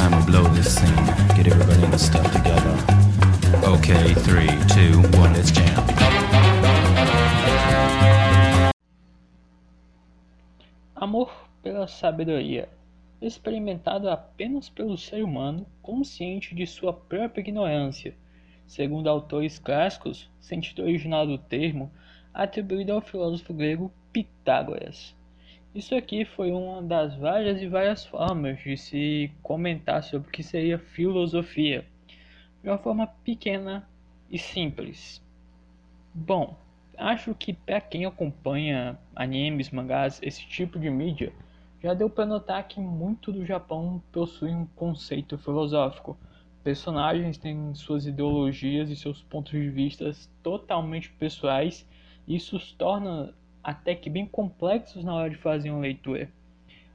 time to blow this scene. Get everybody in the stuff together. Okay, three, two, one, let's jam. Amor pela sabedoria, experimentado apenas pelo ser humano consciente de sua própria ignorância. Segundo autores clássicos, sentido original do termo atribuído ao filósofo grego Pitágoras. Isso aqui foi uma das várias e várias formas de se comentar sobre o que seria filosofia, de uma forma pequena e simples. Bom, acho que para quem acompanha animes, mangás, esse tipo de mídia, já deu para notar que muito do Japão possui um conceito filosófico. Personagens têm suas ideologias e seus pontos de vista totalmente pessoais, e isso os torna até que bem complexos na hora de fazer uma leitura.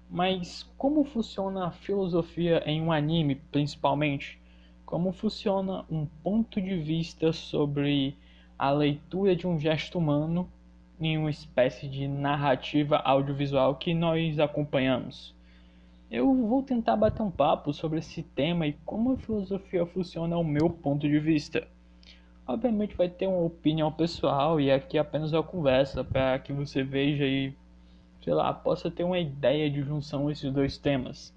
Mas como funciona a filosofia em um anime, principalmente? Como funciona um ponto de vista sobre a leitura de um gesto humano em uma espécie de narrativa audiovisual que nós acompanhamos? Eu vou tentar bater um papo sobre esse tema e como a filosofia funciona ao meu ponto de vista. Obviamente vai ter uma opinião pessoal e aqui apenas uma conversa para que você veja e, sei lá, possa ter uma ideia de junção esses dois temas.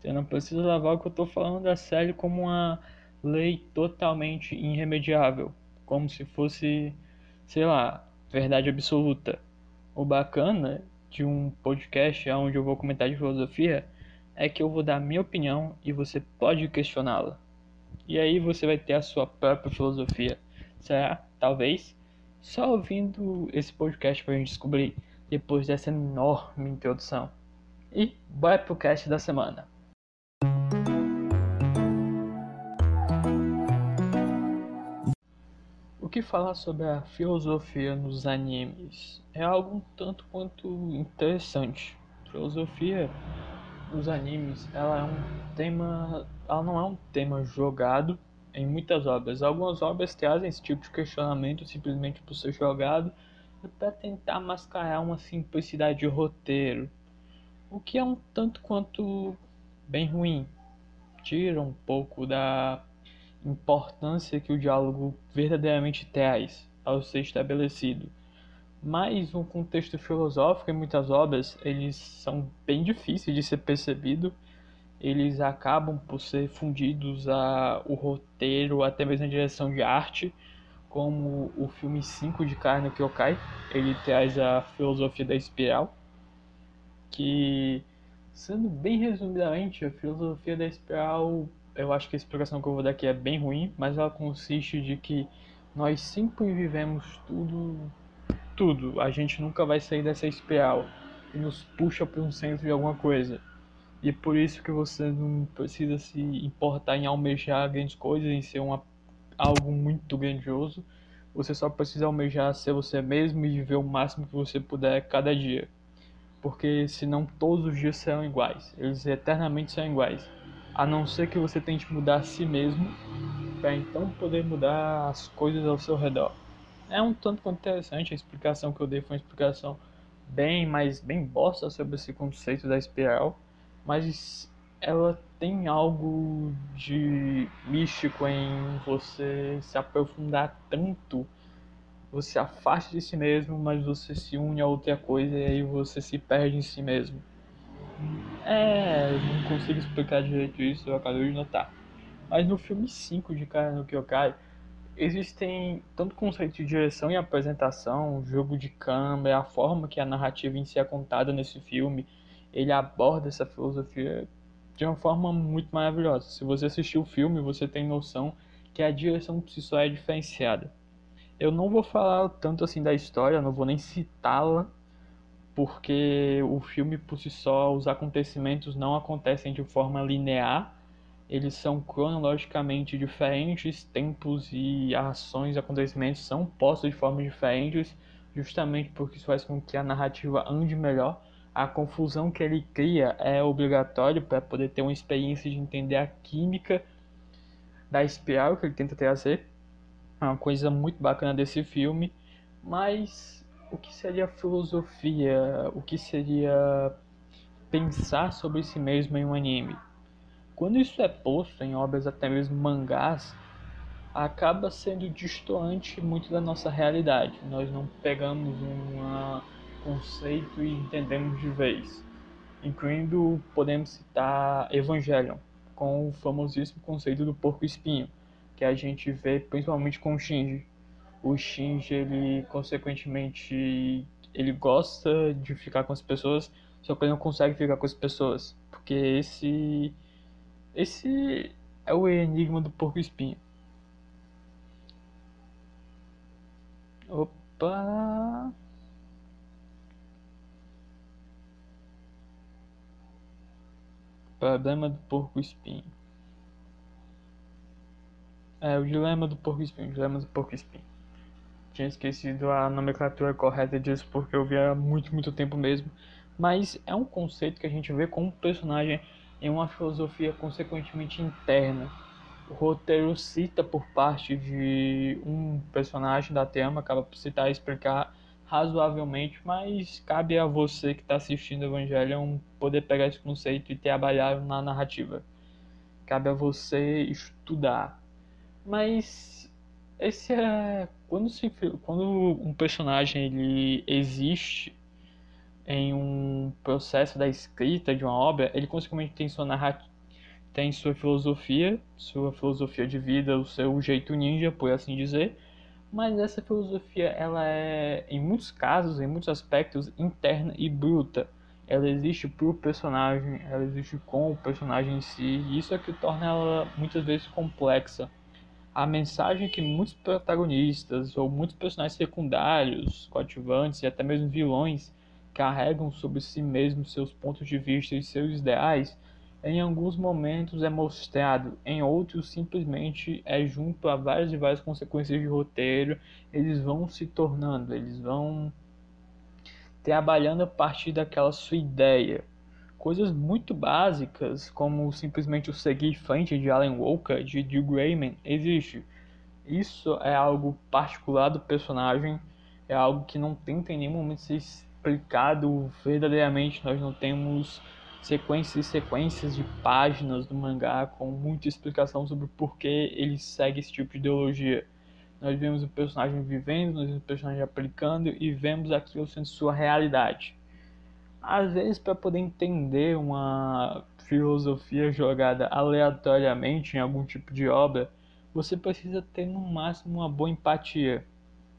Você não precisa levar o que eu estou falando a sério como uma lei totalmente irremediável, como se fosse, sei lá, verdade absoluta. O bacana de um podcast onde eu vou comentar de filosofia é que eu vou dar minha opinião e você pode questioná-la. E aí você vai ter a sua própria filosofia. Será? Talvez. Só ouvindo esse podcast pra gente descobrir depois dessa enorme introdução. E bora pro cast da semana. O que falar sobre a filosofia nos animes? É algo um tanto quanto interessante. Filosofia nos animes, ela é um tema ela não é um tema jogado em muitas obras. Algumas obras trazem esse tipo de questionamento simplesmente por ser jogado para tentar mascarar uma simplicidade de roteiro, o que é um tanto quanto bem ruim. Tira um pouco da importância que o diálogo verdadeiramente traz ao ser estabelecido. Mas no contexto filosófico, em muitas obras, eles são bem difíceis de ser percebido eles acabam por ser fundidos a o roteiro, até mesmo a direção de arte, como o filme 5 de Karno Kyokai, ele traz a filosofia da espiral, que, sendo bem resumidamente, a filosofia da espiral, eu acho que a explicação que eu vou dar aqui é bem ruim, mas ela consiste de que nós sempre vivemos tudo, tudo, a gente nunca vai sair dessa espiral e nos puxa para um centro de alguma coisa e é por isso que você não precisa se importar em almejar grandes coisas, em ser uma, algo muito grandioso. Você só precisa almejar ser você mesmo e viver o máximo que você puder cada dia. Porque senão todos os dias serão iguais. Eles eternamente serão iguais. A não ser que você tente mudar a si mesmo para então poder mudar as coisas ao seu redor. É um tanto quanto interessante a explicação que eu dei foi uma explicação bem, mais bem bosta sobre esse conceito da espiral mas ela tem algo de místico em você se aprofundar tanto. Você afasta de si mesmo, mas você se une a outra coisa e aí você se perde em si mesmo. É, não consigo explicar direito isso, eu acabei de notar. Mas no filme 5 de Kara no Kyokai, existem tanto conceitos de direção e apresentação, jogo de câmera, a forma que a narrativa em si é contada nesse filme, ele aborda essa filosofia de uma forma muito maravilhosa. Se você assistir o filme, você tem noção que a direção por si só é diferenciada. Eu não vou falar tanto assim da história, não vou nem citá-la, porque o filme por si só, os acontecimentos não acontecem de forma linear, eles são cronologicamente diferentes, tempos e ações, acontecimentos são postos de formas diferentes, justamente porque isso faz com que a narrativa ande melhor a confusão que ele cria é obrigatório para poder ter uma experiência de entender a química da espiral que ele tenta trazer. É uma coisa muito bacana desse filme, mas o que seria filosofia? O que seria pensar sobre si mesmo em um anime? quando isso é posto em obras até mesmo mangás, acaba sendo distoante muito da nossa realidade. Nós não pegamos um conceito e entendemos de vez. Incluindo, podemos citar Evangelion, com o famosíssimo conceito do porco espinho, que a gente vê principalmente com o Shinji. O Shinji, ele consequentemente, ele gosta de ficar com as pessoas, só que ele não consegue ficar com as pessoas, porque esse esse é o enigma do porco espinho. Opa! Problema do porco espinho. É, o dilema do porco espinho, o dilema do porco espinho. Tinha esquecido a nomenclatura correta disso porque eu vi há muito, muito tempo mesmo. Mas é um conceito que a gente vê como personagem em uma filosofia consequentemente interna. O roteiro cita por parte de um personagem da tema, acaba por citar e explicar razoavelmente, mas cabe a você que está assistindo Evangelion poder pegar esse conceito e trabalhar na narrativa. Cabe a você estudar. Mas esse é quando se quando um personagem ele existe em um processo da escrita de uma obra, ele consequentemente tem sua narrativa, tem sua filosofia, sua filosofia de vida, o seu jeito ninja, por assim dizer. Mas essa filosofia, ela é, em muitos casos, em muitos aspectos, interna e bruta. Ela existe pro personagem, ela existe com o personagem em si, e isso é que torna ela muitas vezes complexa. A mensagem que muitos protagonistas ou muitos personagens secundários, coadjuvantes e até mesmo vilões carregam sobre si mesmos seus pontos de vista e seus ideais, em alguns momentos é mostrado, em outros simplesmente é junto a várias e várias consequências de roteiro, eles vão se tornando, eles vão trabalhando a partir daquela sua ideia. Coisas muito básicas, como simplesmente o seguir frente de Alan Walker, de Jill Grayman, existe. Isso é algo particular do personagem, é algo que não tenta em nenhum momento ser explicado verdadeiramente. Nós não temos sequências e sequências de páginas do mangá com muita explicação sobre por que ele segue esse tipo de ideologia. Nós vemos o personagem vivendo, nós vemos o personagem aplicando e vemos aquilo sendo sua realidade. Às vezes, para poder entender uma filosofia jogada aleatoriamente em algum tipo de obra, você precisa ter no máximo uma boa empatia,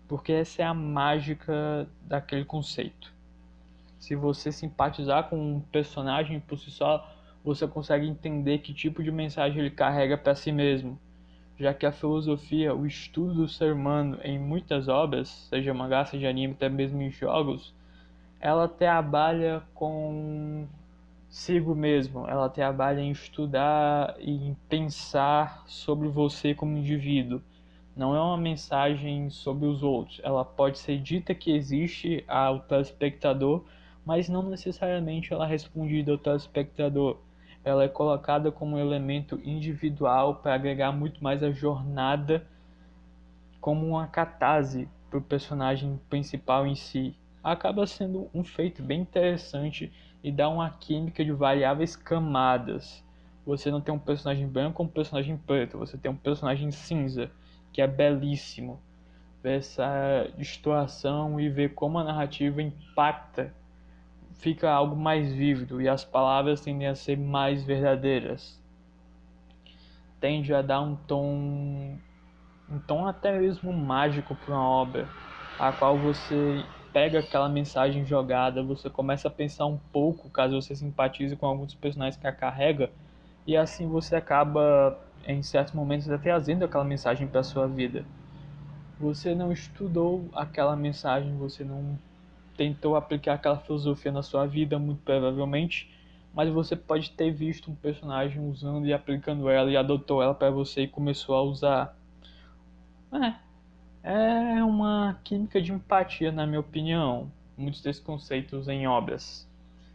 porque essa é a mágica daquele conceito se você simpatizar com um personagem por si só, você consegue entender que tipo de mensagem ele carrega para si mesmo. Já que a filosofia, o estudo do ser humano em muitas obras, seja mangá, seja anime, até mesmo em jogos, ela trabalha com sigo mesmo, ela trabalha em estudar e em pensar sobre você como indivíduo. Não é uma mensagem sobre os outros. Ela pode ser dita que existe ao telespectador, mas não necessariamente ela é respondida ao telespectador. Ela é colocada como um elemento individual para agregar muito mais a jornada como uma catarse para o personagem principal em si. Acaba sendo um feito bem interessante e dá uma química de variáveis camadas. Você não tem um personagem branco ou um personagem preto, você tem um personagem cinza, que é belíssimo. Ver essa distorção e ver como a narrativa impacta fica algo mais vívido e as palavras tendem a ser mais verdadeiras. Tende a dar um tom, um tom até mesmo mágico para uma obra, a qual você pega aquela mensagem jogada, você começa a pensar um pouco, caso você simpatize com alguns personagens que a carrega, e assim você acaba em certos momentos até trazendo aquela mensagem para sua vida. Você não estudou aquela mensagem, você não tentou aplicar aquela filosofia na sua vida, muito provavelmente, mas você pode ter visto um personagem usando e aplicando ela e adotou ela para você e começou a usar. É, é uma química de empatia, na minha opinião, muitos desses conceitos em obras.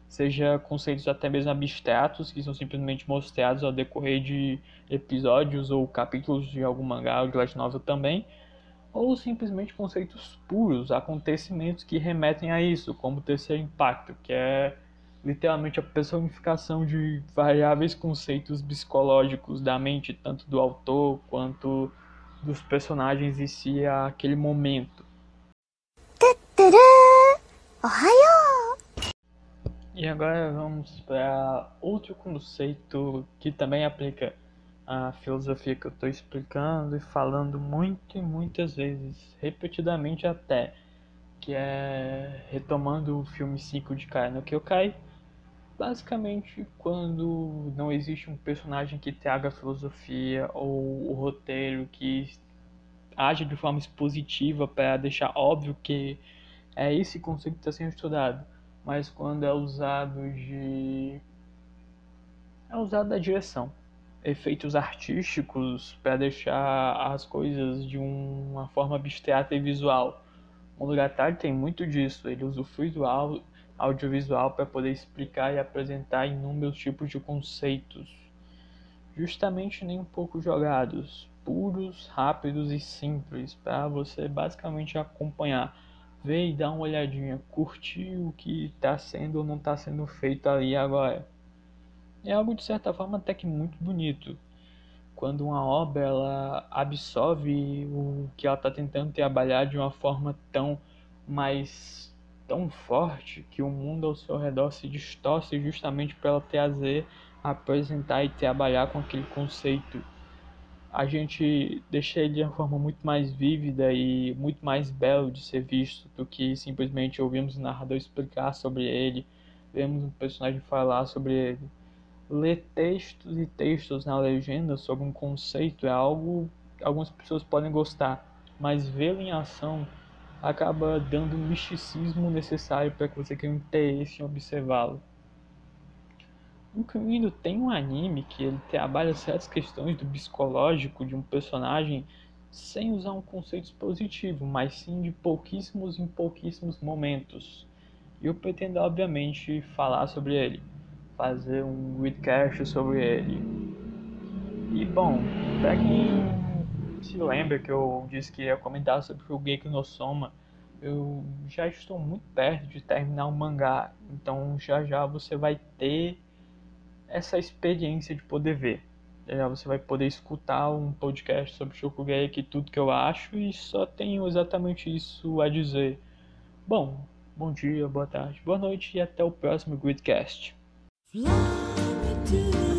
Seja conceitos até mesmo abstratos, que são simplesmente mostrados ao decorrer de episódios ou capítulos de algum mangá ou de light novel também, ou simplesmente conceitos puros, acontecimentos que remetem a isso, como o terceiro impacto, que é literalmente a personificação de variáveis conceitos psicológicos da mente, tanto do autor quanto dos personagens em si àquele momento. E agora vamos para outro conceito que também aplica a filosofia que eu estou explicando e falando muito e muitas vezes, repetidamente até, que é retomando o filme 5 de Kai no Kyokai, basicamente quando não existe um personagem que traga filosofia ou o roteiro que age de forma expositiva para deixar óbvio que é esse conceito que está sendo estudado mas quando é usado de é usado da direção efeitos artísticos para deixar as coisas de uma forma abstrata e visual o Muratari tem muito disso ele usa o visual audiovisual para poder explicar e apresentar inúmeros tipos de conceitos justamente nem um pouco jogados puros rápidos e simples para você basicamente acompanhar ver e dar uma olhadinha, curtir o que está sendo ou não está sendo feito ali agora. É algo de certa forma até que muito bonito. Quando uma obra ela absorve o que ela está tentando trabalhar de uma forma tão mais tão forte que o mundo ao seu redor se distorce justamente para ela trazer, apresentar e trabalhar com aquele conceito a gente deixa ele de uma forma muito mais vívida e muito mais belo de ser visto do que simplesmente ouvimos o narrador explicar sobre ele, vemos um personagem falar sobre ele. Ler textos e textos na legenda sobre um conceito é algo que algumas pessoas podem gostar, mas vê-lo em ação acaba dando o misticismo necessário para que você tenha interesse em observá-lo. Incluindo, tem um anime que ele trabalha certas questões do psicológico de um personagem sem usar um conceito positivo, mas sim de pouquíssimos em pouquíssimos momentos. E eu pretendo, obviamente, falar sobre ele, fazer um readcast sobre ele. E bom, pra quem se lembra que eu disse que ia comentar sobre o Geiko no Soma, eu já estou muito perto de terminar o mangá, então já já você vai ter essa experiência de poder ver. Você vai poder escutar um podcast sobre Shokugeki, tudo que eu acho, e só tenho exatamente isso a dizer. Bom, bom dia, boa tarde, boa noite e até o próximo Gridcast. Love me too.